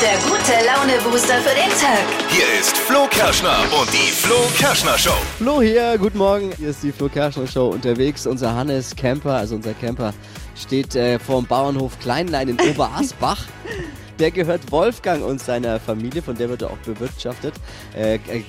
der gute Laune-Booster für den Tag. Hier ist Flo Kerschner und die Flo Kerschner Show. Flo hier, guten Morgen. Hier ist die Flo Kerschner Show unterwegs. Unser Hannes Camper, also unser Camper, steht äh, vor dem Bauernhof Kleinlein in Oberasbach. Der gehört Wolfgang und seiner Familie, von der wird er auch bewirtschaftet. Äh, äh,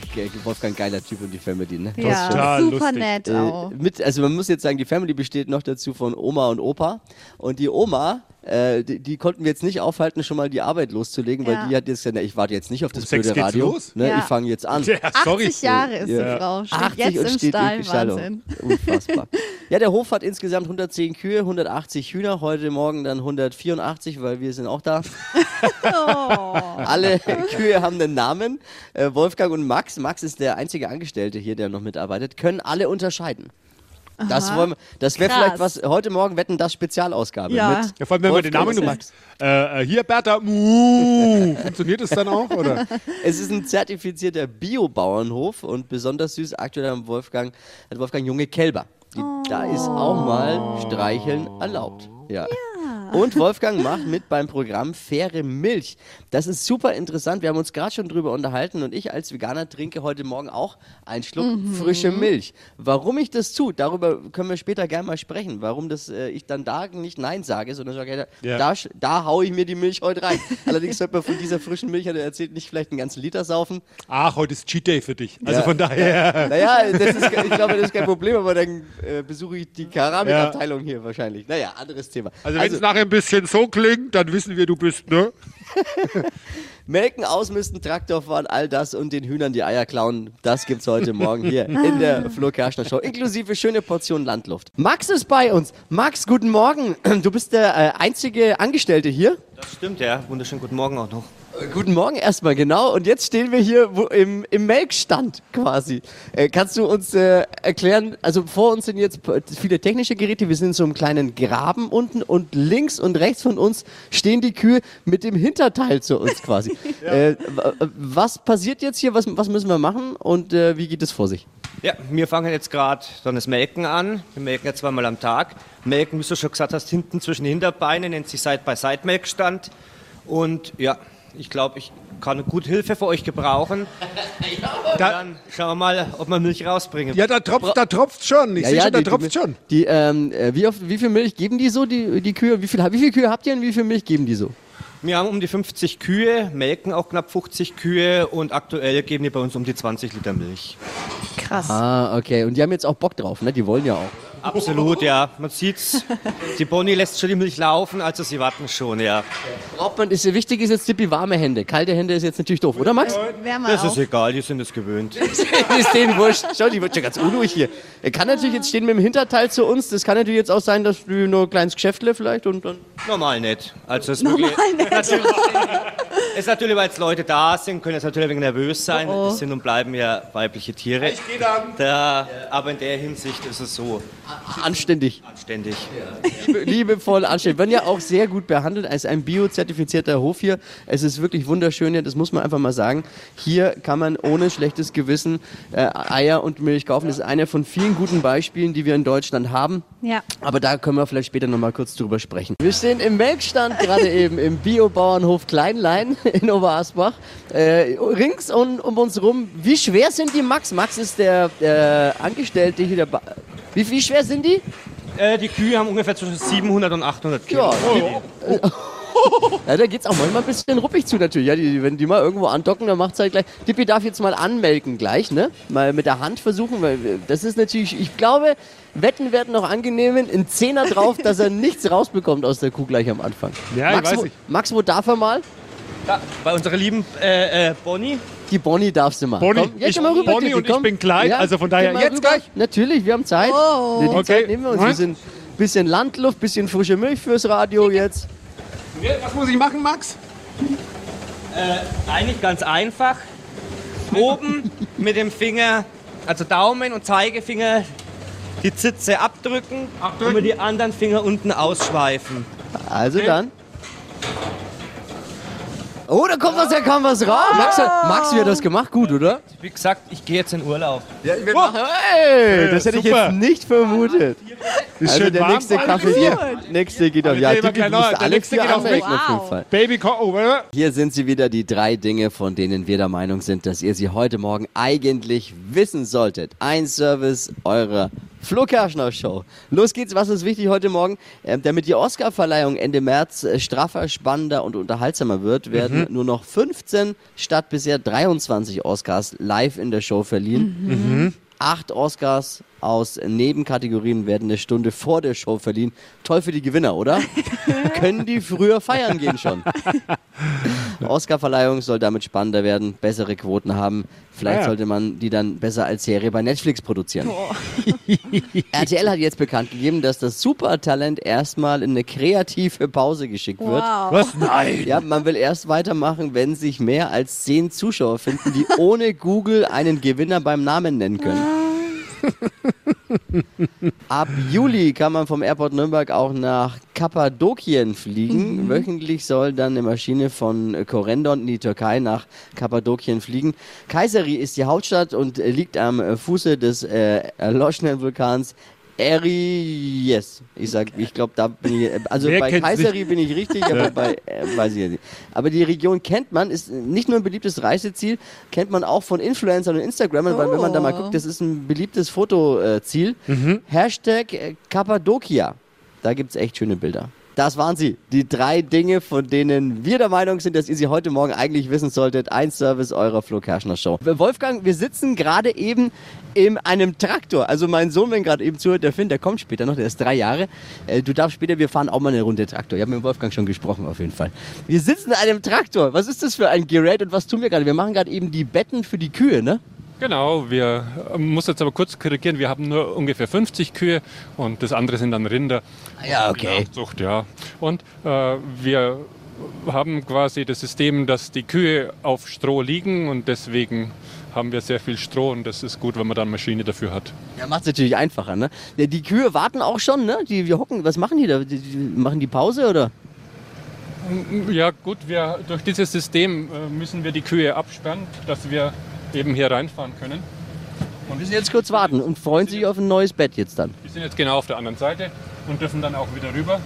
Wolfgang, geiler Typ und die Family, ne? Ja, Total super lustig. nett Äh, auch. mit, also man muss jetzt sagen, die Family besteht noch dazu von Oma und Opa. Und die Oma, äh, die, die konnten wir jetzt nicht aufhalten, schon mal die Arbeit loszulegen, Ja. weil die hat jetzt gesagt, na, ich warte jetzt nicht auf das Um blöde Radio. los? Ne, Ja. Ich fange jetzt an. Ja, sorry. 80 Jahre ist Ja. die Frau. Steht 80 jetzt und im steht Stall. im Stall. Wahnsinn. Unfassbar. ja, der Hof hat insgesamt 110 Kühe, 180 Hühner, heute Morgen dann 184, weil wir sind auch da. Alle Kühe haben einen Namen. Äh, Wolfgang und Max, Max ist der einzige Angestellte hier, der noch mitarbeitet, können alle unterscheiden. Das, wollen wir, das wäre vielleicht was, heute Morgen wetten das Spezialausgabe Ja. mit Ja, vor allem, wenn man den Namen Max. äh, äh, Hier, Bertha, muh. Funktioniert das dann auch? Oder? Es ist ein zertifizierter Bio-Bauernhof und besonders süß aktuell hat Wolfgang, hat Wolfgang junge Kälber. Die, Da ist auch mal Streicheln erlaubt. Ja. Und Wolfgang macht mit beim Programm Faire Milch. Das ist super interessant. Wir haben uns gerade schon drüber unterhalten und ich als Veganer trinke heute Morgen auch einen Schluck frische Milch. Warum ich das tue, darüber können wir später gerne mal sprechen. Warum das, äh, ich dann da nicht Nein sage, sondern sage, ja, Ja. da, da haue ich mir die Milch heute rein. Allerdings sollte man von dieser frischen Milch, hat er erzählt, nicht vielleicht einen ganzen Liter saufen. Ach, heute ist Cheat Day für dich. Also Ja. von daher. Naja, das ist, ich glaube, das ist kein Problem, aber dann äh, besuche ich die Keramikabteilung hier wahrscheinlich. Naja, anderes Thema. Also, wenn es nachher ein bisschen so klingt, dann wissen wir, du bist, ne? Melken, ausmisten, Traktor fahren, all das und den Hühnern die Eier klauen, das gibt's heute Morgen hier in der Flo Kerschner Show, inklusive schöne Portion Landluft. Max ist bei uns. Max, guten Morgen. Du bist der äh, einzige Angestellte hier. Das stimmt, ja. Wunderschönen guten Morgen auch noch. Äh, Guten Morgen erstmal, genau. Und jetzt stehen wir hier wo, im, im Melkstand quasi. Äh, kannst du uns äh, erklären, also vor uns sind jetzt viele technische Geräte, wir sind in so einem kleinen Graben unten und links und rechts von uns stehen die Kühe mit dem Hinterteil zu uns quasi. äh, w- was passiert jetzt hier, was, was müssen wir machen und äh, wie geht es vor sich? Ja, wir fangen jetzt gerade dann das Melken an. Wir melken ja zweimal am Tag. Melken, wie du schon gesagt hast, hinten zwischen den Hinterbeinen, nennt sich Side-by-Side-Melkstand. Und ja, ich glaube, ich kann gut Hilfe für euch gebrauchen. Da, Dann schauen wir mal, ob wir Milch rausbringen. ja, da tropft da tropft schon. Ich sehe schon, da tropft schon. Die, ähm, äh, wie, oft, wie viel Milch geben die so, die, die Kühe? Wie viel, wie viel Kühe habt ihr und wie viel Milch geben die so? Wir haben um die 50 Kühe, melken auch knapp 50 Kühe und aktuell geben die bei uns um die 20 Liter Milch. Krass. Ah, okay. Und die haben jetzt auch Bock drauf, ne? Die wollen ja auch. Absolut, ja. Man sieht's. Die Bonnie lässt schon die Milch laufen, also sie warten schon, ja. Braucht man, ist, wichtig ist jetzt Tippi warme Hände. Kalte Hände ist jetzt natürlich doof, oder Max? Wärme Das auch. ist egal, die sind es gewöhnt. ist denen wurscht. Schau, die wird schon ganz unruhig hier. Er kann natürlich jetzt stehen mit dem Hinterteil zu uns. Das kann natürlich jetzt auch sein, dass du nur ein kleines Geschäftle vielleicht und dann. Normal nicht. Also es ist Normal nicht. Natürlich, ist natürlich, weil jetzt Leute da sind, können jetzt natürlich ein wenig nervös sein. Oh oh. Es sind und bleiben ja weibliche Tiere. Ich gehe dann. Da, aber in der Hinsicht ist es so Anständig. anständig. Liebevoll anständig. Werden ja auch sehr gut behandelt als ein biozertifizierter Hof hier. Es ist wirklich wunderschön hier, das muss man einfach mal sagen. Hier kann man ohne schlechtes Gewissen äh, Eier und Milch kaufen. Das ist einer von vielen guten Beispielen, die wir in Deutschland haben. Ja. Aber da können wir vielleicht später noch mal kurz drüber sprechen. Wir stehen im Melkstand gerade eben im Biobauernhof Kleinlein in Oberasbach. Äh, rings um, um uns rum. Wie schwer sind die Max? Max ist der, der Angestellte hier. Der ba wie, wie schwer sind die? Äh, die Kühe haben ungefähr zwischen 700 und 800 Kilo. Ja, Ja, da geht's auch manchmal ein bisschen ruppig zu natürlich. Ja, die, wenn die mal irgendwo andocken, dann macht's halt gleich. Dippi darf jetzt mal anmelken gleich, ne? Mal mit der Hand versuchen, weil wir- das ist natürlich, ich glaube, Wetten werden noch angenehmen. Ein Zehner drauf, dass er nichts rausbekommt aus der Kuh gleich am Anfang. Ja, ich Max, weiß wo, nicht. Max, wo darf er mal? Da, bei unserer lieben äh, äh, Bonnie. Die Bonnie darfst du mal. Bonnie, Komm, jetzt ich- schon mal rüber, Bonnie Dippi, und ich komm. bin klein, also von daher jetzt rüber. gleich. Natürlich, wir haben Zeit. Oh. Die Okay. Zeit nehmen wir uns. Wir Was? sind bisschen Landluft, bisschen frische Milch fürs Radio jetzt. Was muss ich machen, Max? Eigentlich ganz einfach. Oben mit dem Finger, also Daumen und Zeigefinger, die Zitze abdrücken, und mit die anderen Finger unten ausschweifen. Also dann. Oh, da kommt was, da kam was raus. Max, hat, Max, wie hat das gemacht? Gut, oder? Wie gesagt, ich gehe jetzt in Urlaub. Ja, wir machen, hey, das hätte ich super. jetzt nicht vermutet. Also schön der warm nächste Kaffee, hier. der nächste geht auf. Ja, der die der alle nächste vier geht auf jeden Wow. Fall. Baby, komm, oh, oder? Hier sind sie wieder, die drei Dinge, von denen wir der Meinung sind, dass ihr sie heute Morgen eigentlich wissen solltet. Ein Service eurer Flo Kerschner Show. Los geht's, was ist wichtig heute Morgen? Ähm, damit die Oscarverleihung Ende März äh, straffer, spannender und unterhaltsamer wird, werden nur noch 15 statt bisher 23 Oscars live in der Show verliehen. Acht Oscars aus Nebenkategorien werden eine Stunde vor der Show verliehen. Toll für die Gewinner, oder? Können die früher feiern gehen schon? Oscarverleihung soll damit spannender werden, bessere Quoten haben. Vielleicht Ah ja. sollte man die dann besser als Serie bei Netflix produzieren. RTL hat jetzt bekannt gegeben, dass das Supertalent erstmal in eine kreative Pause geschickt wird. Wow. Was? Nein. Ja, man will erst weitermachen, wenn sich mehr als zehn Zuschauer finden, die ohne Google einen Gewinner beim Namen nennen können. Ab Juli kann man vom Airport Nürnberg auch nach Kappadokien fliegen. Wöchentlich soll dann eine Maschine von Korendon in die Türkei nach Kappadokien fliegen. Kayseri ist die Hauptstadt und liegt am Fuße des äh, erloschenen Vulkans Eries. Ich sag, ich glaube, da bin ich, äh, also Wer bei Kayseri bin ich richtig, aber bei, äh, weiß ich nicht. Aber die Region kennt man, ist nicht nur ein beliebtes Reiseziel, kennt man auch von Influencern und Instagrammern, weil wenn man da mal guckt, das ist ein beliebtes Fotoziel. Hashtag äh, Kappadokia. Da gibt's echt schöne Bilder. Das waren sie. Die drei Dinge, von denen wir der Meinung sind, dass ihr sie heute Morgen eigentlich wissen solltet. Ein Service eurer Flo Kerschner Show. Wolfgang, wir sitzen gerade eben in einem Traktor. Also mein Sohn, wenn gerade eben zuhört, der Finn, der kommt später noch, der ist drei Jahre. Äh, du darfst später, wir fahren auch mal eine Runde Traktor. Ich habe mit Wolfgang schon gesprochen, auf jeden Fall. Wir sitzen in einem Traktor. Was ist das für ein Gerät und was tun wir gerade? Wir machen gerade eben die Betten für die Kühe, ne? Genau, wir äh, muss jetzt aber kurz korrigieren, wir haben nur ungefähr 50 Kühe und das andere sind dann Rinder. Ja, Nachzucht, ja. Und äh, wir haben quasi das System, dass die Kühe auf Stroh liegen und deswegen haben wir sehr viel Stroh und das ist gut, wenn man dann Maschine dafür hat. Ja, macht es natürlich einfacher, ne? Die, die Kühe warten auch schon, ne? Die, wir hocken, was machen die da? Die, die machen die Pause oder? Ja gut, wir, durch dieses System äh, müssen wir die Kühe absperren, dass wir eben hier reinfahren können. Und müssen jetzt kurz warten und freuen sich auf ein neues Bett jetzt dann. Wir sind jetzt genau auf der anderen Seite und dürfen dann auch wieder rüber.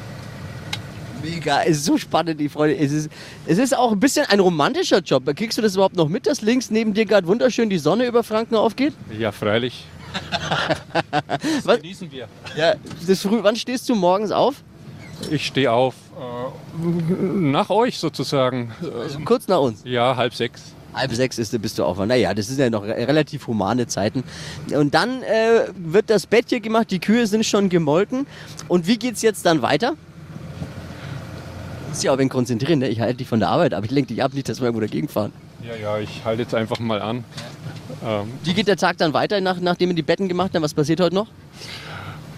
Mega, es ist so spannend, die Freude. Es ist, es ist auch ein bisschen ein romantischer Job. Kriegst du das überhaupt noch mit, dass links neben dir gerade wunderschön die Sonne über Franken aufgeht? Ja, freilich. Das Was? genießen wir. Ja, das früh, wann stehst du morgens auf? Ich stehe auf äh, nach euch sozusagen. Äh, Kurz nach uns. ja, halb sechs. Halb sechs ist, bist du auf. Naja, das sind ja noch re relativ humane Zeiten. Und dann äh, wird das Bett hier gemacht, die Kühe sind schon gemolken. Und wie geht's jetzt dann weiter? Muss ja auch ein konzentrieren, ne? Ich halte dich von der Arbeit ab. Ich lenke dich ab, nicht, dass wir irgendwo dagegen fahren. Ja, ja, ich halte jetzt einfach mal an. Ähm, Wie geht der Tag dann weiter, nach, nachdem wir die Betten gemacht haben? Was passiert heute noch?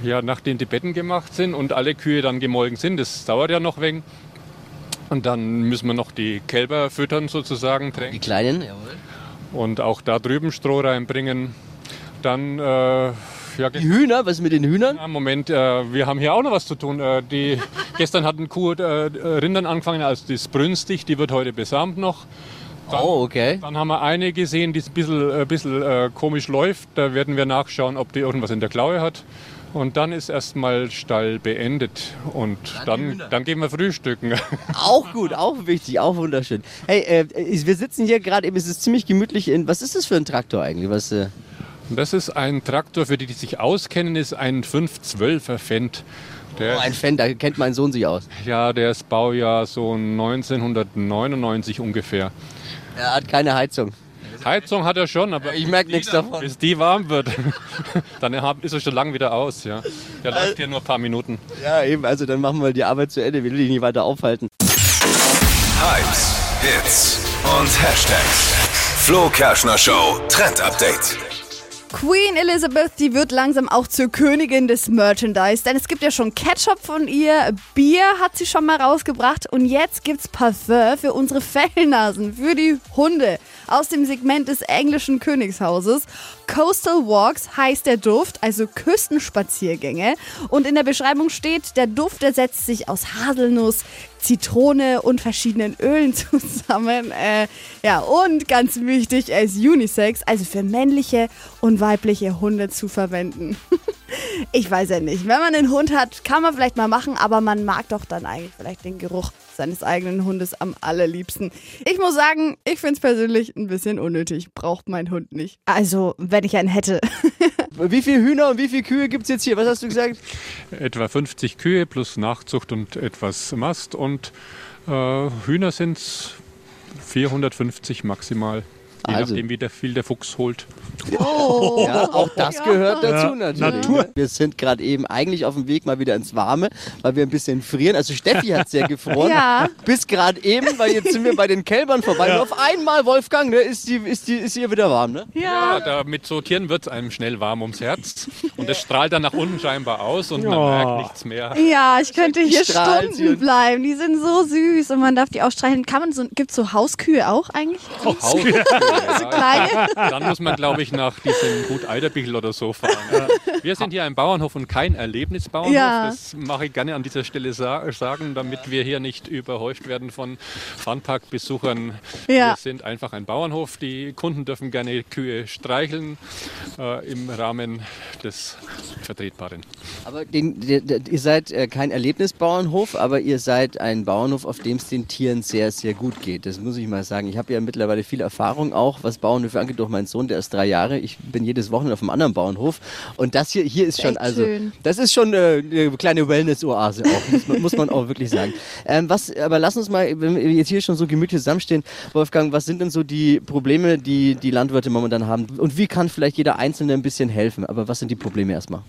ja, nachdem die Betten gemacht sind und alle Kühe dann gemolken sind, das dauert ja noch wegen. Und dann müssen wir noch die Kälber füttern sozusagen, Die tränken Kleinen, jawohl. und auch da drüben Stroh reinbringen. Dann, äh, ja, Die Hühner, was ist mit den Hühnern? Ja, Moment, äh, wir haben hier auch noch was zu tun. Äh, die, gestern hat ein Kuh äh, Rindern angefangen, also die ist brünstig, die wird heute besamt noch. Oh, okay. Dann haben wir eine gesehen, die ein bisschen, äh, bisschen äh, komisch läuft. Da werden wir nachschauen, ob die irgendwas in der Klaue hat. Und dann ist erstmal Stall beendet. Und dann, dann gehen wir frühstücken. Auch gut, auch wichtig, auch wunderschön. Hey, äh, wir sitzen hier gerade eben, es ist ziemlich gemütlich in. Was ist das für ein Traktor eigentlich? Was, äh, das ist ein Traktor, für die, die sich auskennen, ist ein 512er Fendt. Der oh, ein Fan, da kennt mein Sohn sich aus. Ja, der ist Baujahr so 1999 ungefähr. Er hat keine Heizung. Heizung hat er schon, aber Ich merke nichts davon. bis die warm wird, dann ist er schon lang wieder aus. Ja. Der läuft hier nur ein paar Minuten. Ja, eben, also dann machen wir die Arbeit zu Ende. Wir will dich nicht weiter aufhalten. Hypes, Hits und Hashtags. Flo Kerschner Show Trend Update. Queen Elizabeth, die wird langsam auch zur Königin des Merchandise, denn es gibt ja schon Ketchup von ihr, Bier hat sie schon mal rausgebracht und jetzt gibt's Parfum für unsere Fellnasen, für die Hunde. Aus dem Segment des englischen Königshauses. Coastal Walks heißt der Duft, also Küstenspaziergänge. Und in der Beschreibung steht, der Duft, der setzt sich aus Haselnuss, Zitrone und verschiedenen Ölen zusammen. Äh, ja, und ganz wichtig, er ist Unisex, also für männliche und weibliche Hunde zu verwenden. ich weiß ja nicht. Wenn man einen Hund hat, kann man vielleicht mal machen, aber man mag doch dann eigentlich vielleicht den Geruch seines eigenen Hundes am allerliebsten. Ich muss sagen, ich finde es persönlich ein bisschen unnötig. Braucht mein Hund nicht. Also, wenn ich einen hätte. Wie viele Hühner und wie viele Kühe gibt es jetzt hier? Was hast du gesagt? Etwa 50 Kühe plus Nachzucht und etwas Mast und äh, Hühner sind 450 maximal. Je Also. nachdem, wie der, viel der Fuchs holt. Ja, auch das gehört dazu Ja, natürlich. Natur. Wir sind gerade eben eigentlich auf dem Weg mal wieder ins Warme, weil wir ein bisschen frieren. Also Steffi hat sehr gefroren. Ja. Bis gerade eben, weil jetzt sind wir bei den Kälbern vorbei. Und auf einmal, Wolfgang, ne, ist, die, ist, die, ist hier wieder warm, ne? Ja, da mit so Tieren wird es einem schnell warm ums Herz. Und das strahlt dann nach unten scheinbar aus und man Ja. merkt nichts mehr. Ja, ich könnte hier Stunden und- bleiben. Die sind so süß und man darf die auch streicheln. Kann man so, gibt's so Hauskühe auch eigentlich? Haus. Ja, Kleine? Dann muss man, glaube ich, nach diesem Gut Eiderbichl oder so fahren. Wir sind hier ein Bauernhof und kein Erlebnisbauernhof. Ja. Das mache ich gerne an dieser Stelle sa sagen, damit wir hier nicht überhäuft werden von Funpark-Besuchern. Ja. Wir sind einfach ein Bauernhof. Die Kunden dürfen gerne Kühe streicheln äh, im Rahmen des Vertretbaren. Aber den, der, der, ihr seid äh, kein Erlebnisbauernhof, aber ihr seid ein Bauernhof, auf dem es den Tieren sehr, sehr gut geht. Das muss ich mal sagen. Ich habe ja mittlerweile viel Erfahrung auch, was Bauernhöfe angeht, durch meinen Sohn, der ist drei Jahre. Ich bin jedes Wochenende auf einem anderen Bauernhof. Und das hier, hier ist schon, Echt also, schön. das ist schon äh, eine kleine Wellness-Oase auch, muss man, muss man auch wirklich sagen. Ähm, was, aber lass uns mal, wenn wir jetzt hier schon so gemütlich zusammenstehen, Wolfgang, was sind denn so die Probleme, die die Landwirte momentan haben? Und wie kann vielleicht jeder Einzelne ein bisschen helfen? Aber was sind die Probleme erstmal?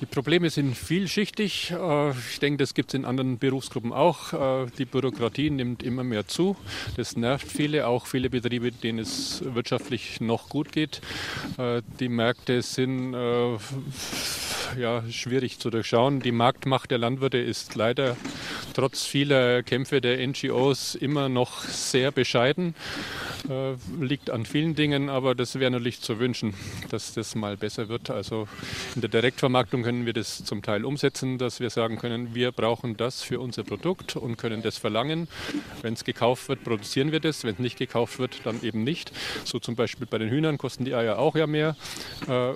Die Probleme sind vielschichtig. Äh, Ich denke, das gibt es in anderen Berufsgruppen auch. Äh, Die Bürokratie nimmt immer mehr zu. Das nervt viele, auch viele Betriebe, denen es wirtschaftlich noch gut geht. Äh, Die Märkte sind ja, schwierig zu durchschauen. Die Marktmacht der Landwirte ist leider trotz vieler Kämpfe der NGOs immer noch sehr bescheiden. Liegt an vielen Dingen, aber das wäre natürlich zu wünschen, dass das mal besser wird. Also in der Direktvermarktung können wir das zum Teil umsetzen, dass wir sagen können, wir brauchen das für unser Produkt und können das verlangen. Wenn es gekauft wird, produzieren wir das. Wenn es nicht gekauft wird, dann eben nicht. So zum Beispiel bei den Hühnern kosten die Eier auch ja mehr. Äh,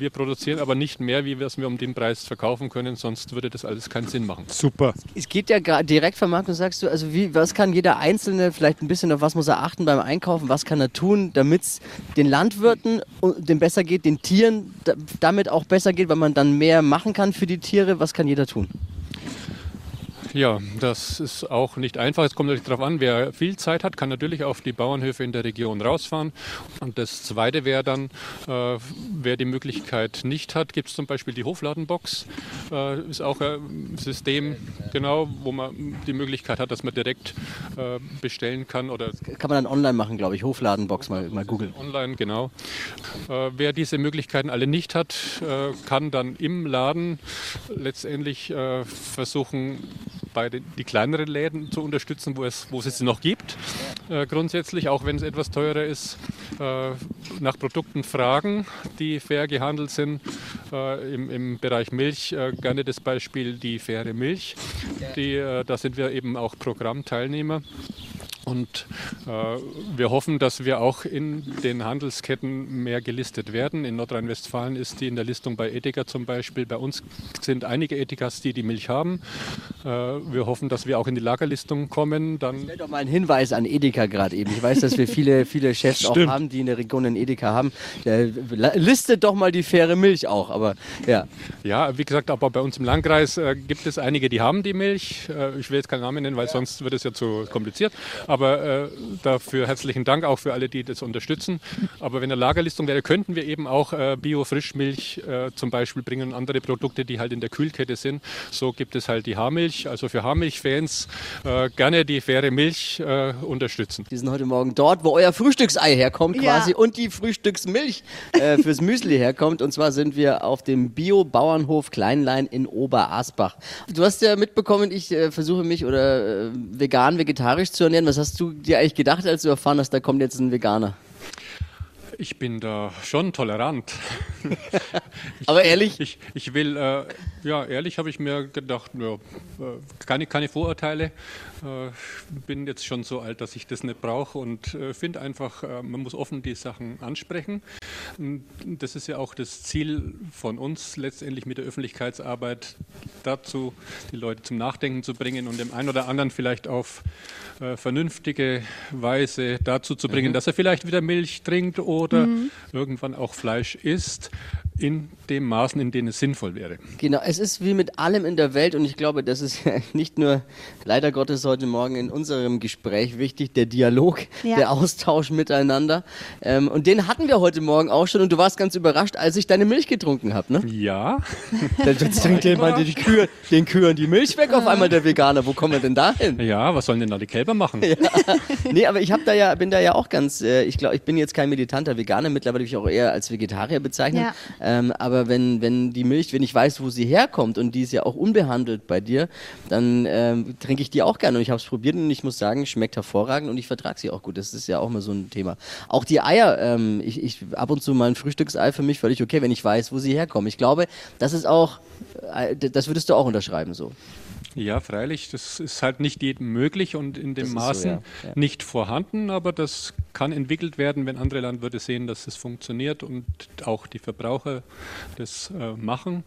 wir produzieren aber nicht mehr, wie wir es wir um den Preis verkaufen können, sonst würde das alles keinen Sinn machen. Super. Es geht ja gerade Direktvermarktung, sagst du. Also wie, was kann jeder Einzelne vielleicht ein bisschen auf was muss er achten beim Einkaufen? Was kann er tun, damit es den Landwirten und dem besser geht, den Tieren da, damit auch besser geht, weil man dann mehr machen kann für die Tiere? Was kann jeder tun? Ja, das ist auch nicht einfach. Es kommt natürlich darauf an, wer viel Zeit hat, kann natürlich auf die Bauernhöfe in der Region rausfahren. Und das Zweite wäre dann, äh, wer die Möglichkeit nicht hat, gibt es zum Beispiel die Hofladenbox. Äh, ist auch ein System, genau, wo man die Möglichkeit hat, dass man direkt äh, bestellen kann oder Kann man dann online machen, glaube ich. Hofladenbox mal, mal googeln. Online, genau. Äh, wer diese Möglichkeiten alle nicht hat, äh, kann dann im Laden letztendlich äh, versuchen, bei den, die kleineren Läden zu unterstützen, wo es, wo es sie noch gibt. Äh, grundsätzlich, auch wenn es etwas teurer ist, äh, nach Produkten fragen, die fair gehandelt sind. Äh, im, Im Bereich Milch äh, gerne das Beispiel die faire Milch. Die, äh, da sind wir eben auch Programmteilnehmer. Und äh, wir hoffen, dass wir auch in den Handelsketten mehr gelistet werden. In Nordrhein-Westfalen ist die in der Listung bei Edeka zum Beispiel. Bei uns sind einige Edekas, die die Milch haben. Äh, wir hoffen, dass wir auch in die Lagerlistung kommen. Dann Stell doch mal einen Hinweis an Edeka gerade eben. Ich weiß, dass wir viele, viele Chefs auch Stimmt. haben, die in der Region einen Edeka haben. Listet doch mal die faire Milch auch. Aber ja, Ja, wie gesagt, aber bei uns im Landkreis äh, gibt es einige, die haben die Milch. Äh, ich will jetzt keinen Namen nennen, weil sonst wird es ja zu kompliziert. Aber äh, dafür herzlichen Dank auch für alle, die das unterstützen. Aber wenn eine Lagerlistung wäre, könnten wir eben auch äh, Bio-Frischmilch äh, zum Beispiel bringen und andere Produkte, die halt in der Kühlkette sind. So gibt es halt die Haarmilch. Also für Haarmilch-Fans äh, gerne die faire Milch äh, unterstützen. die sind heute Morgen dort, wo euer Frühstücksei herkommt Ja. quasi und die Frühstücksmilch äh, fürs Müsli herkommt. Und zwar sind wir auf dem Bio-Bauernhof Kleinlein in Oberasbach. Du hast ja mitbekommen, ich äh, versuche mich oder äh, vegan, vegetarisch zu ernähren. Was hast hast du dir eigentlich gedacht, als du erfahren hast, da kommt jetzt ein Veganer? Ich bin da schon tolerant. Aber ehrlich? Ich, ich will, äh, ja, ehrlich habe ich mir gedacht, ja, äh, keine, keine Vorurteile. Äh, bin jetzt schon so alt, dass ich das nicht brauche und äh, finde einfach, äh, man muss offen die Sachen ansprechen. Das ist ja auch das Ziel von uns, letztendlich mit der Öffentlichkeitsarbeit dazu, die Leute zum Nachdenken zu bringen und dem einen oder anderen vielleicht auf äh, vernünftige Weise dazu zu bringen, dass er vielleicht wieder Milch trinkt oder irgendwann auch Fleisch isst, in dem Maßen, in denen es sinnvoll wäre. Genau, es ist wie mit allem in der Welt und ich glaube, das ist nicht nur leider Gottes heute Morgen in unserem Gespräch wichtig, der Dialog, Ja. der Austausch miteinander. Ähm, und den hatten wir heute Morgen auch schon und du warst ganz überrascht, als ich deine Milch getrunken habe. Ne? Ja, Dann trinkt jemand die Kühe, den Kühen die Milch weg auf einmal der Veganer. Wo kommen wir denn da hin? ja, was sollen denn da die Kälber machen? Nee, aber ich hab da ja, bin da ja auch ganz, äh, ich glaube, ich bin jetzt kein militanter Veganer, mittlerweile würde ich auch eher als Vegetarier bezeichnen. Ja. Ähm, aber wenn, wenn die Milch, wenn ich weiß, wo sie herkommt und die ist ja auch unbehandelt bei dir, dann ähm, trinke ich die auch gerne. Und ich habe es probiert und ich muss sagen, schmeckt hervorragend und ich vertrage sie auch gut. Das ist ja auch mal so ein Thema. Auch die Eier, ähm, ich, ich ab und zu mal ein Frühstücksei für mich völlig okay, wenn ich weiß, wo sie herkommen. Ich glaube, das ist auch, äh, das würdest du auch unterschreiben so. Ja, freilich, das ist halt nicht jedem möglich und in Das dem ist so, Maßen ja. Ja. nicht vorhanden, aber das kann entwickelt werden, wenn andere Landwirte sehen, dass es funktioniert und auch die Verbraucher das äh, machen,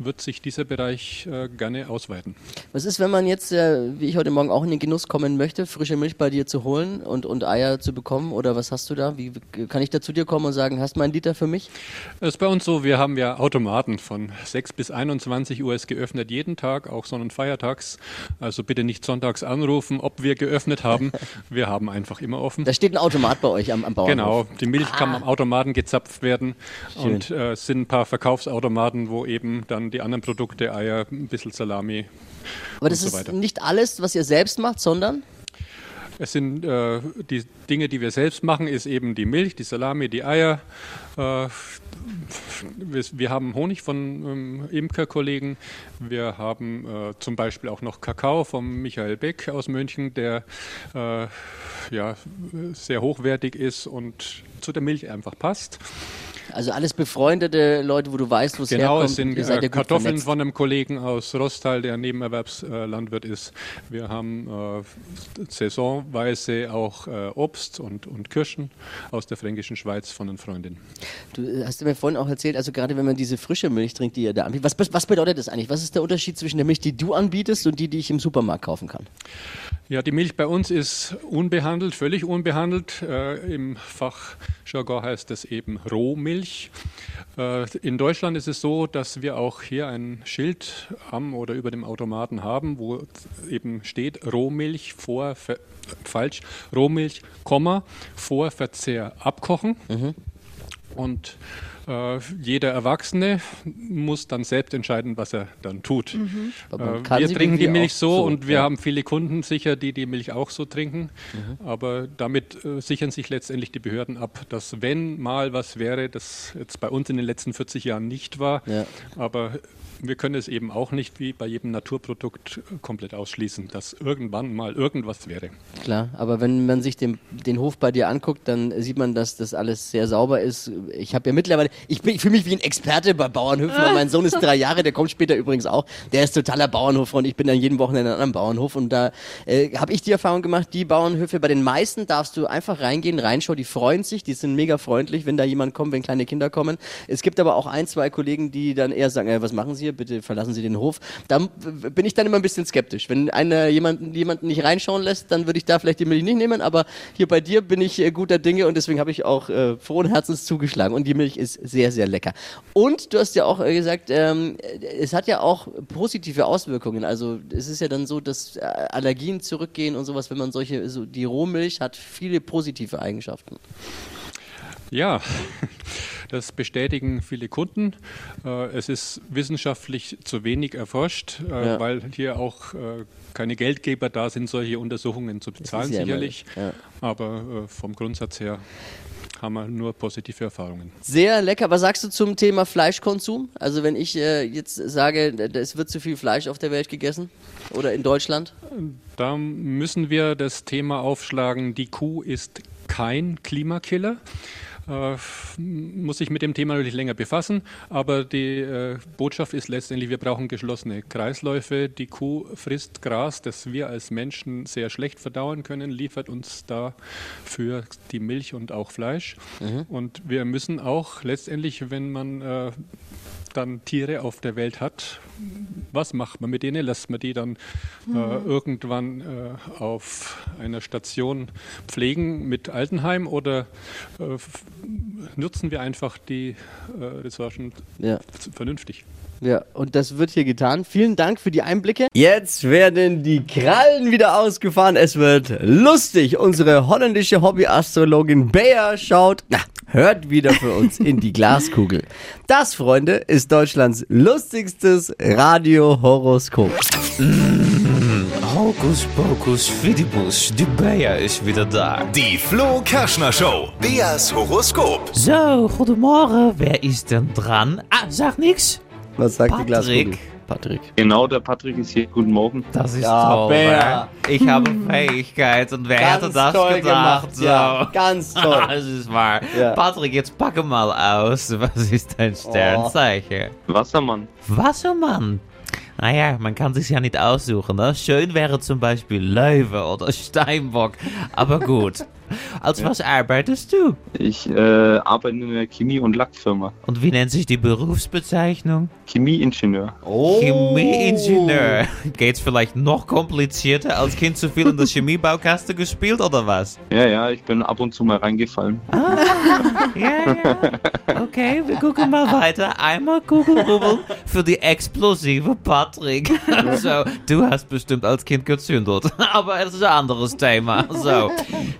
wird sich dieser Bereich äh, gerne ausweiten. Was ist, wenn man jetzt, äh, wie ich heute Morgen auch in den Genuss kommen möchte, frische Milch bei dir zu holen und, und Eier zu bekommen? Oder was hast du da? Wie kann ich da zu dir kommen und sagen, hast du mal einen Liter für mich? Es ist bei uns so, wir haben ja Automaten von 6 bis 21 Uhr ist geöffnet jeden Tag, auch Sonn- und Feiertags. Also bitte nicht sonntags anrufen, ob wir geöffnet haben. Wir haben einfach immer offen. Da steht ein Automat bei euch am, am Bauernhof. Genau, die Milch kann am Automaten gezapft werden und äh, es sind ein paar Verkaufsautomaten, wo eben dann die anderen Produkte, Eier, ein bisschen Salami. Aber das und ist so weiter. nicht alles, was ihr selbst macht, sondern Es sind äh, die Dinge, die wir selbst machen, ist eben die Milch, die Salami, die Eier. Äh, wir, haben Honig von ähm, Imkerkollegen. Wir haben äh, zum Beispiel auch noch Kakao vom Michael Beck aus München, der äh, ja, sehr hochwertig ist und zu der Milch einfach passt. Also alles befreundete Leute, wo du weißt, wo es Genau, herkommt. es sind äh, Kartoffeln vernetzt. von einem Kollegen aus Rostal, der Nebenerwerbslandwirt ist. Wir haben äh, saisonweise auch äh, Obst und, und Kirschen aus der fränkischen Schweiz von einer Freundin. Du äh, hast mir vorhin auch erzählt, also gerade wenn man diese frische Milch trinkt, die ihr da anbietet, was, was, was bedeutet das eigentlich? Was ist der Unterschied zwischen der Milch, die du anbietest und die, die ich im Supermarkt kaufen kann? Ja, die Milch bei uns ist unbehandelt, völlig unbehandelt. Äh, Im Fachjargon heißt das eben Rohmilch. Äh, in Deutschland ist es so, dass wir auch hier ein Schild am oder über dem Automaten haben, wo eben steht Rohmilch vor, Ver falsch, Rohmilch, Komma, vor Verzehr abkochen. Und äh, jeder Erwachsene muss dann selbst entscheiden, was er dann tut. Man Äh, wir trinken die Milch so, so, und wir ja. haben viele Kunden sicher, die die Milch auch so trinken. Aber damit äh, sichern sich letztendlich die Behörden ab, dass wenn mal was wäre, das jetzt bei uns in den letzten 40 Jahren nicht war, Ja. aber wir können es eben auch nicht wie bei jedem Naturprodukt äh, komplett ausschließen, dass irgendwann mal irgendwas wäre. Klar, aber wenn man sich den, den Hof bei dir anguckt, dann sieht man, dass das alles sehr sauber ist. Ich habe ja mittlerweile, ich, bin- ich fühle mich wie ein Experte bei Bauernhöfen, weil mein Sohn ist drei Jahre, der kommt später übrigens auch. Der ist totaler Bauernhoffreund. Ich bin dann jeden Wochenende in einem anderen Bauernhof und da äh, habe ich die Erfahrung gemacht, die Bauernhöfe, bei den meisten darfst du einfach reingehen, reinschauen, die freuen sich, die sind mega freundlich, wenn da jemand kommt, wenn kleine Kinder kommen. Es gibt aber auch ein, zwei Kollegen, die dann eher sagen, äh, was machen Sie hier, bitte verlassen Sie den Hof. Da bin ich dann immer ein bisschen skeptisch. Wenn einer jemanden, jemanden nicht reinschauen lässt, dann würde ich da vielleicht die Milch nicht nehmen, aber hier bei dir bin ich äh, guter Dinge und deswegen habe ich auch äh, frohen Herzens zugeschlagen und die Milch ist sehr, sehr lecker. Und du hast ja auch äh, gesagt, ähm, es hat ja auch positive Auswirkungen. Also es ist ja dann so, dass äh, Allergien zurückgehen und sowas, wenn man solche, so die Rohmilch hat viele positive Eigenschaften. Ja, das bestätigen viele Kunden. Äh, Es ist wissenschaftlich zu wenig erforscht, Ja. weil hier auch keine Geldgeber da sind, solche Untersuchungen zu bezahlen, sicherlich. ja. Aber vom Grundsatz her haben wir nur positive Erfahrungen. Sehr lecker. Was sagst du zum Thema Fleischkonsum? Also wenn ich äh, jetzt sage, es wird zu viel Fleisch auf der Welt gegessen oder in Deutschland? Da müssen wir das Thema aufschlagen, die Kuh ist kein Klimakiller. Äh, muss sich mit dem Thema natürlich länger befassen, aber die äh, Botschaft ist letztendlich, wir brauchen geschlossene Kreisläufe. Die Kuh frisst Gras, das wir als Menschen sehr schlecht verdauen können, liefert uns dafür die Milch und auch Fleisch. Und wir müssen auch letztendlich, wenn man äh, dann Tiere auf der Welt hat, was macht man mit denen? Lässt man die dann äh, irgendwann äh, auf einer Station pflegen mit Altenheim oder äh, nutzen wir einfach die äh, Ressourcen Ja. z- vernünftig? Ja, und das wird hier getan. Vielen Dank für die Einblicke. Jetzt werden die Krallen wieder ausgefahren. Es wird lustig. Unsere holländische Hobbyastrologin Bea schaut, na, hört wieder für uns in die Glaskugel. Das, Freunde, ist Deutschlands lustigstes Radiohoroskop. Hokus pokus fidibus, die Bea is wieder da. Die Flo Kerschner Show. Beas Horoskop. Zo, goedemorgen. Wer ist denn dran? Ah, sag nix. Was sagt die Patrick. Glaskugel? Patrick. Genau, der Patrick ist hier. Guten Morgen. Das ist Ja, toll. Ich habe Fähigkeit und wer hätte das toll gedacht? gemacht. So. Ja, ganz toll. Das ist wahr. Ja. Patrick, jetzt packe mal aus. Was ist dein Sternzeichen? Wassermann. Wassermann. Naja, man kann sich ja nicht aussuchen. Ne? Schön wäre zum Beispiel Löwe oder Steinbock. Aber gut. Als was arbeitest du? Ich äh, arbeite in einer Chemie- und Lackfirma. Und wie nennt sich die Berufsbezeichnung? Chemieingenieur. Oh. Chemieingenieur. Geht's vielleicht noch komplizierter? Als Kind zu viel in der Chemiebaukaste gespielt oder was? Ja, ja, ich bin ab und zu mal reingefallen. Ja, ja. Okay, wir gucken mal weiter. Einmal Kugelrubbel für die explosive Patrick. So, du hast bestimmt als Kind gezündelt. Aber es ist ein anderes Thema. So,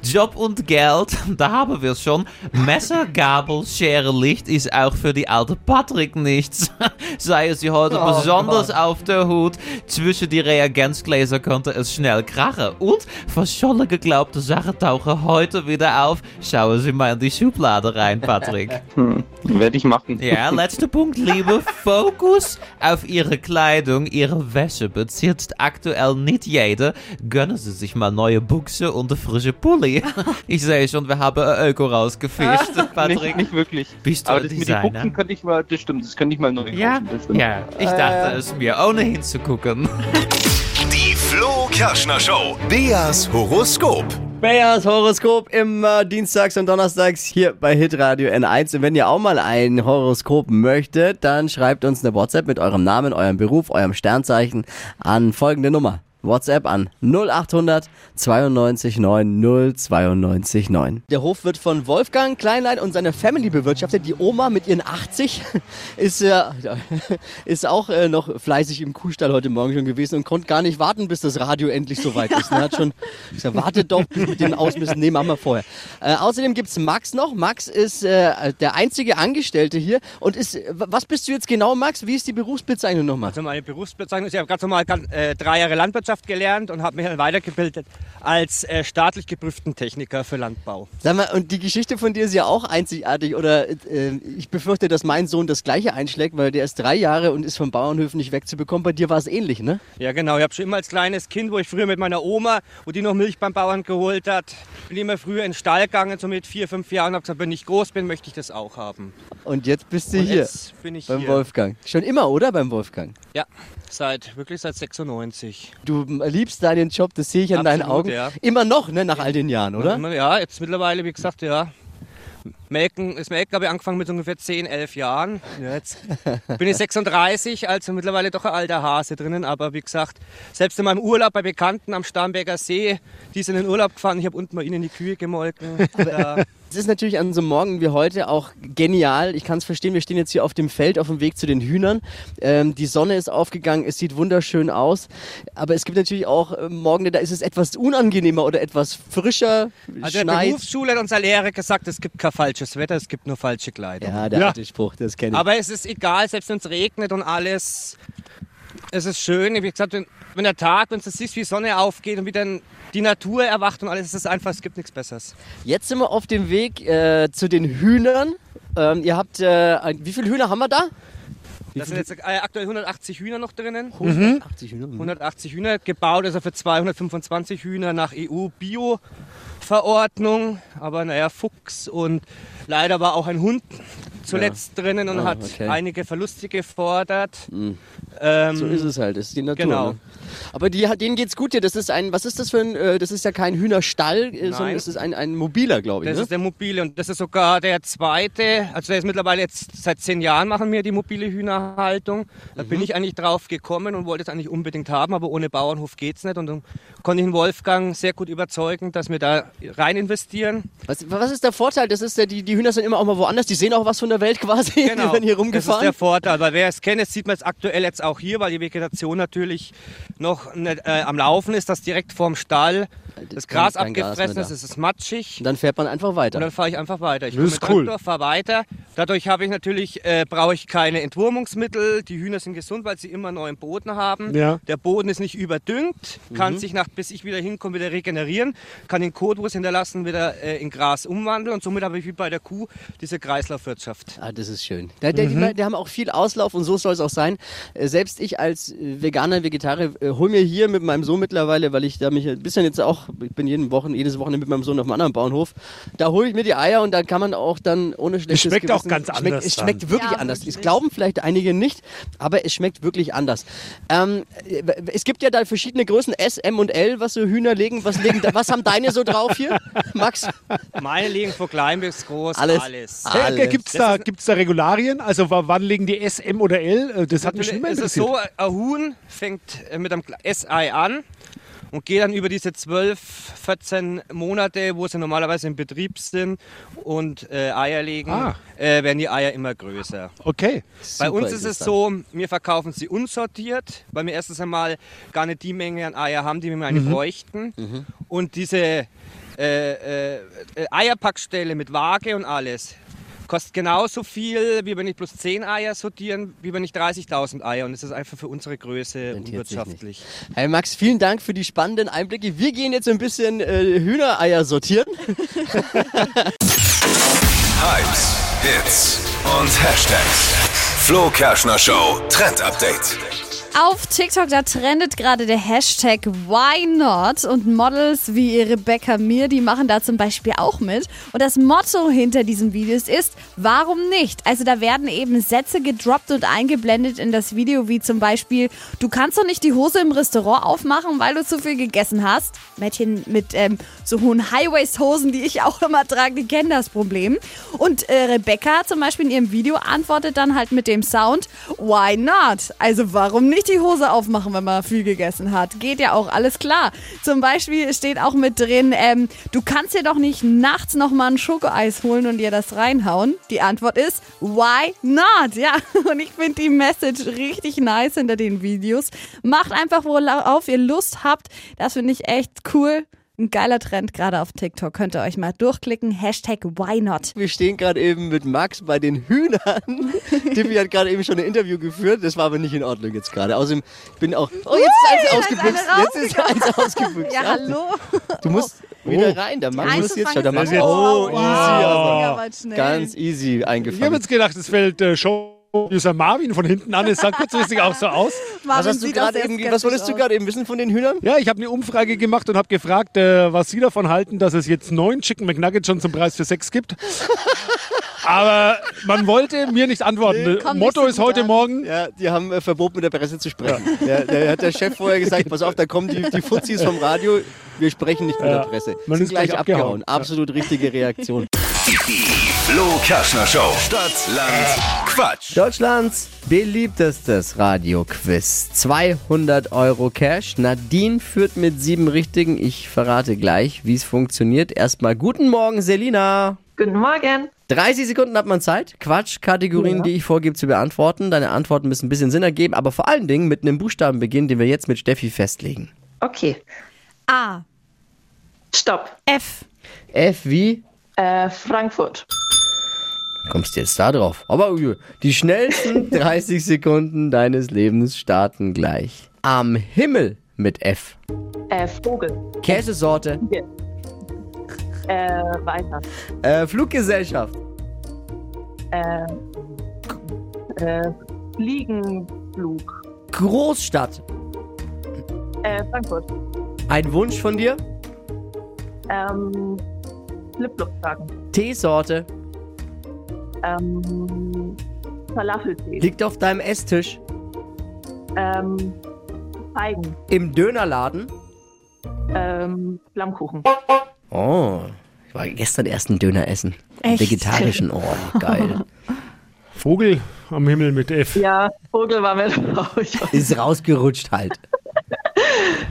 Job und Geld, da haben wir schon. Messer, Gabel, Schere, Licht ist auch für die alte Patrick nichts. Sei sie heute besonders auf der Hut. Zwischen die Reagenzgläser konnte es schnell krachen. Und verschollen geglaubte Sachen tauchen heute wieder auf. Schauen Sie mal in die Schublade rein, Patrick. Hm, werde ich machen. Ja, letzter Punkt, Liebe. Fokus auf Ihre Kleidung, Ihre Wäsche bezieht aktuell nicht jeder. Gönnen Sie sich mal neue Buchse und eine frische Pulli. Ich sehe schon, wir haben ein Öko rausgefischt, Patrick. Nicht, nicht wirklich. Bist du Aber ein das mit den Designer? Buchsen könnte ich mal, das stimmt, das könnte ich mal neu Ja, kaufen. Das stimmt. ja, ich dachte es mir, ohne hinzugucken. Die Flo Kerschner Show. Beas Horoskop. Bayers Horoskop immer dienstags und donnerstags hier bei Hitradio N1. Und wenn ihr auch mal ein Horoskop möchtet, dann schreibt uns eine WhatsApp mit eurem Namen, eurem Beruf, eurem Sternzeichen an folgende Nummer. WhatsApp an 0800 92 9 092 9. Der Hof wird von Wolfgang Kleinlein und seiner Family bewirtschaftet. Die Oma mit ihren 80 ist, äh, ist auch äh, noch fleißig im Kuhstall heute Morgen schon gewesen und konnte gar nicht warten, bis das Radio endlich soweit ist. Und hat schon gesagt, wartet doch bis mit dem Ausmisten. Nee, machen wir vorher. Äh, außerdem gibt's Max noch. Max ist äh, der einzige Angestellte hier. Und ist, was bist du jetzt genau, Max? Wie ist die Berufsbezeichnung nochmal? Also meine Berufsbezeichnung ist, ich habe ganz normal äh, drei Jahre Landwirtschaft gelernt und habe mich dann weitergebildet als äh, staatlich geprüften Techniker für Landbau. Sag mal, und die Geschichte von dir ist ja auch einzigartig. Oder äh, ich befürchte, dass mein Sohn das gleiche einschlägt, weil der ist drei Jahre und ist vom Bauernhöfen nicht wegzubekommen. Bei dir war es ähnlich, ne? Ja genau, ich habe schon immer als kleines Kind, wo ich früher mit meiner Oma, wo die noch Milch beim Bauern geholt hat, bin immer früher in den Stall gegangen, so mit vier, fünf Jahren, habe gesagt, wenn ich groß bin, möchte ich das auch haben. Und jetzt bist du Und hier jetzt bin ich beim hier. Wolfgang. Schon immer, oder? Beim Wolfgang. Ja, seit wirklich seit 96. Du liebst deinen Job, das sehe ich an deinen Absolut, Augen. ja. Immer noch, ne? Nach all den Jahren, oder? Ja, jetzt mittlerweile, wie gesagt, ja. Melken, das Melken habe ich angefangen mit ungefähr 10, 11 Jahren. Ja, Jetzt bin ich 36, also mittlerweile doch ein alter Hase drinnen. Aber wie gesagt, selbst in meinem Urlaub bei Bekannten am Starnberger See, die sind in den Urlaub gefahren, ich habe unten mal ihnen die Kühe gemolken. Es ist natürlich an so einem Morgen wie heute auch genial. Ich kann es verstehen, wir stehen jetzt hier auf dem Feld auf dem Weg zu den Hühnern. Ähm, die Sonne ist aufgegangen, es sieht wunderschön aus. Aber es gibt natürlich auch äh, Morgen, da ist es etwas unangenehmer oder etwas frischer. also der. Berufsschule hat unser Lehrer gesagt, es gibt kein falsches Wetter, es gibt nur falsche Kleidung. Ja, der Ja. alte Spruch, das kenne ich. Aber es ist egal, selbst wenn es regnet und alles. Es ist schön, wie gesagt, wenn, wenn der Tag, wenn du siehst, wie die Sonne aufgeht und wie dann die Natur erwacht und alles, es ist einfach, es gibt nichts Besseres. Jetzt sind wir auf dem Weg äh, zu den Hühnern. Ähm, ihr habt, äh, ein, wie viele Hühner haben wir da? Da sind jetzt äh, aktuell 180 Hühner noch drinnen. 180 Hühner. 180 Hühner, gebaut also für 225 Hühner nach EU-Bio-Verordnung. Aber naja, Fuchs und leider war auch ein Hund zuletzt drinnen und Ah, hat okay. einige Verluste gefordert. Ähm, So ist es halt, das ist die Natur. Genau. Ne? Aber die, denen geht's gut hier. Das ist ein, was ist das für ein, äh, das ist ja kein Hühnerstall, äh, sondern es ist ein, ein mobiler, glaube ich. Das Ne? ist der mobile und das ist sogar der zweite. Also der ist mittlerweile jetzt seit zehn Jahren machen wir die mobile Hühnerhaltung. Da Mhm. bin ich eigentlich drauf gekommen und wollte es eigentlich unbedingt haben, aber ohne Bauernhof geht's nicht. Und dann konnte ich den Wolfgang sehr gut überzeugen, dass wir da rein investieren. Was, was ist der Vorteil? Das ist ja, die, die Hühner sind immer auch mal woanders, die sehen auch was von der Welt quasi, die werden hier Genau. Das ist rumgefahren. der Vorteil, weil wer es kennt, das sieht man jetzt aktuell jetzt auch hier, weil die Vegetation natürlich noch nicht, äh, am Laufen ist, dass direkt vorm Stall das kein- Gras kein Gras abgefressen ist, es ist matschig. Und dann fährt man einfach weiter. Und dann fahre ich einfach weiter. Ich Das komme ist mit cool. Traktor, fahre weiter. Dadurch habe ich natürlich, äh, brauche ich keine Entwurmungsmittel. Die Hühner sind gesund, weil sie immer neuen Boden haben. Ja. Der Boden ist nicht überdüngt, kann sich nach, bis ich wieder hinkomme, wieder regenerieren, kann den Kot, wo es hinterlassen, wieder äh, in Gras umwandeln. Und somit habe ich wie bei der Kuh diese Kreislaufwirtschaft. Ah, das ist schön. Da, der, die, die haben auch viel Auslauf und so soll es auch sein. Äh, selbst ich als äh, Veganer, Vegetarier, äh, hol mir hier mit meinem Sohn mittlerweile, weil ich da mich ein bisschen jetzt auch, ich bin jeden Wochen, jedes Wochenende mit meinem Sohn auf einem anderen Bauernhof, da hole ich mir die Eier und da kann man auch dann ohne schlechtes schmeckt auch Gewissen- ganz schmeckt, anders Es schmeckt dann. wirklich Ja, anders. wirklich. Das glauben vielleicht einige nicht, aber es schmeckt wirklich anders. Ähm, äh, es gibt ja da verschiedene Größen, S, M und L, was so Hühner legen. Was, legen was haben deine so drauf hier, Max? Meine liegen von klein bis groß, Alles. alles. Alles. Gibt es da, gibt's da Regularien? Also wa- wann legen die S, M oder L? Äh, Das hat mich schon immer es ist interessiert. so, ein Huhn fängt äh, mit einem SI an und geht dann über diese 12, 14 Monate, wo sie normalerweise im Betrieb sind und äh, Eier legen, Ah. äh, werden die Eier immer größer. Okay. Bei Super uns ist es so, wir verkaufen sie unsortiert, weil wir erstens einmal gar nicht die Menge an Eier haben, die wir eigentlich bräuchten. Und diese äh, äh, äh, Eierpackstelle mit Waage und alles kostet genauso viel, wie wenn ich bloß 10 Eier sortieren, wie wenn ich 30.000 Eier. Und es ist einfach für unsere Größe Rentiert unwirtschaftlich. Hey Max, vielen Dank für die spannenden Einblicke. Wir gehen jetzt ein bisschen äh, Hühnereier sortieren. Hypes, Hits und Hashtags. Flo Kerschner Show Trend Update. Auf TikTok, da trendet gerade der Hashtag Why Not und Models wie Rebecca Mir, die machen da zum Beispiel auch mit. Und das Motto hinter diesem Videos ist, warum nicht? Also da werden eben Sätze gedroppt und eingeblendet in das Video, wie zum Beispiel, du kannst doch nicht die Hose im Restaurant aufmachen, weil du zu viel gegessen hast. Mädchen mit ähm, so hohen High-Waist-Hosen, die ich auch immer trage, die kennen das Problem. Und äh, Rebecca zum Beispiel in ihrem Video antwortet dann halt mit dem Sound, why not? Also warum nicht die Hose aufmachen, wenn man viel gegessen hat? Geht ja auch, alles klar. Zum Beispiel steht auch mit drin, ähm, du kannst dir doch nicht nachts nochmal ein Schokoeis holen und dir das reinhauen. Die Antwort ist, why not? Ja, und ich finde die Message richtig nice hinter den Videos. Macht einfach, worauf ihr Lust habt. Das finde ich echt cool. Ein geiler Trend, gerade auf TikTok. Könnt ihr euch mal durchklicken. Hashtag why not? Wir stehen gerade eben mit Max bei den Hühnern. Tippi hat gerade eben schon ein Interview geführt. Das war aber nicht in Ordnung jetzt gerade. Außerdem bin auch. Oh, jetzt ist eins ausgebüxt. Jetzt ist eins ausgebüxt. Ja, hallo. Du musst wieder rein. Der Max muss jetzt schon. Der ist- Oh, Oh, easy. Aber schnell. ganz easy Ich habe jetzt gedacht, es fällt äh, Show-User Marvin von hinten an. Es sah kurzfristig auch so aus. Was, Marvin hast du gerade eben, was wolltest du gerade eben wissen von den Hühnern? Ja, ich habe eine Umfrage gemacht und habe gefragt, äh, was Sie davon halten, dass es jetzt neun Chicken McNuggets schon zum Preis für sechs gibt. Aber man wollte mir nicht antworten. kommt Motto nicht ist so heute an. Morgen. Ja, die haben äh, verboten, mit der Presse zu sprechen. Der, der hat der Chef vorher gesagt, pass auf, da kommen die, die Fuzis vom Radio, wir sprechen nicht mit Ja, der Presse. man Sind ist gleich abgehauen. Absolut richtige Reaktion. Flo Kerschner Show. Stadt, Land, Quatsch. Deutschlands beliebtestes Radioquiz. 200 Euro Cash. Nadine führt mit sieben Richtigen. Ich verrate gleich, wie es funktioniert. Erstmal guten Morgen, Selina. Guten Morgen. 30 Sekunden hat man Zeit, Quatsch-Kategorien, die ich vorgebe, zu beantworten. Deine Antworten müssen ein bisschen Sinn ergeben, aber vor allen Dingen mit einem Buchstaben beginnen, den wir jetzt mit Steffi festlegen. Okay. A, Stopp. F, F wie Äh, Frankfurt. Kommst du jetzt da drauf? Aber die schnellsten 30 Sekunden deines Lebens starten gleich. Am Himmel mit F. Äh, Vogel. Käsesorte. Äh, weiter. Äh, Fluggesellschaft. Äh, äh, Fliegenflug. Großstadt. Äh, Frankfurt. Ein Wunsch von dir? Ähm, Flipflop tragen. Teesorte. Ähm, Falafeltee. Liegt auf deinem Esstisch. Ähm, Feigen. Im Dönerladen. Ähm, Flammkuchen. Oh, ich war gestern erst einen Döner essen. Echt? Vegetarischen. Oh, geil. Vogel am Himmel mit F. Ja, Vogel war mir drauf. Ist rausgerutscht halt.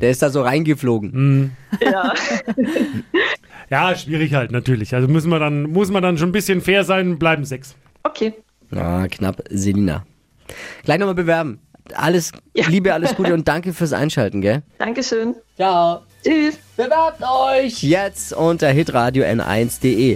Der ist da so reingeflogen. Ja. Ja, schwierig halt natürlich. Also müssen wir dann, muss man dann schon ein bisschen fair sein, bleiben sechs. Okay. Ah, knapp. Selina. Gleich nochmal bewerben. Alles Liebe, alles Gute und danke fürs Einschalten, gell? Dankeschön. Ciao. Tschüss. Bewerbt euch jetzt unter hitradio n1.de.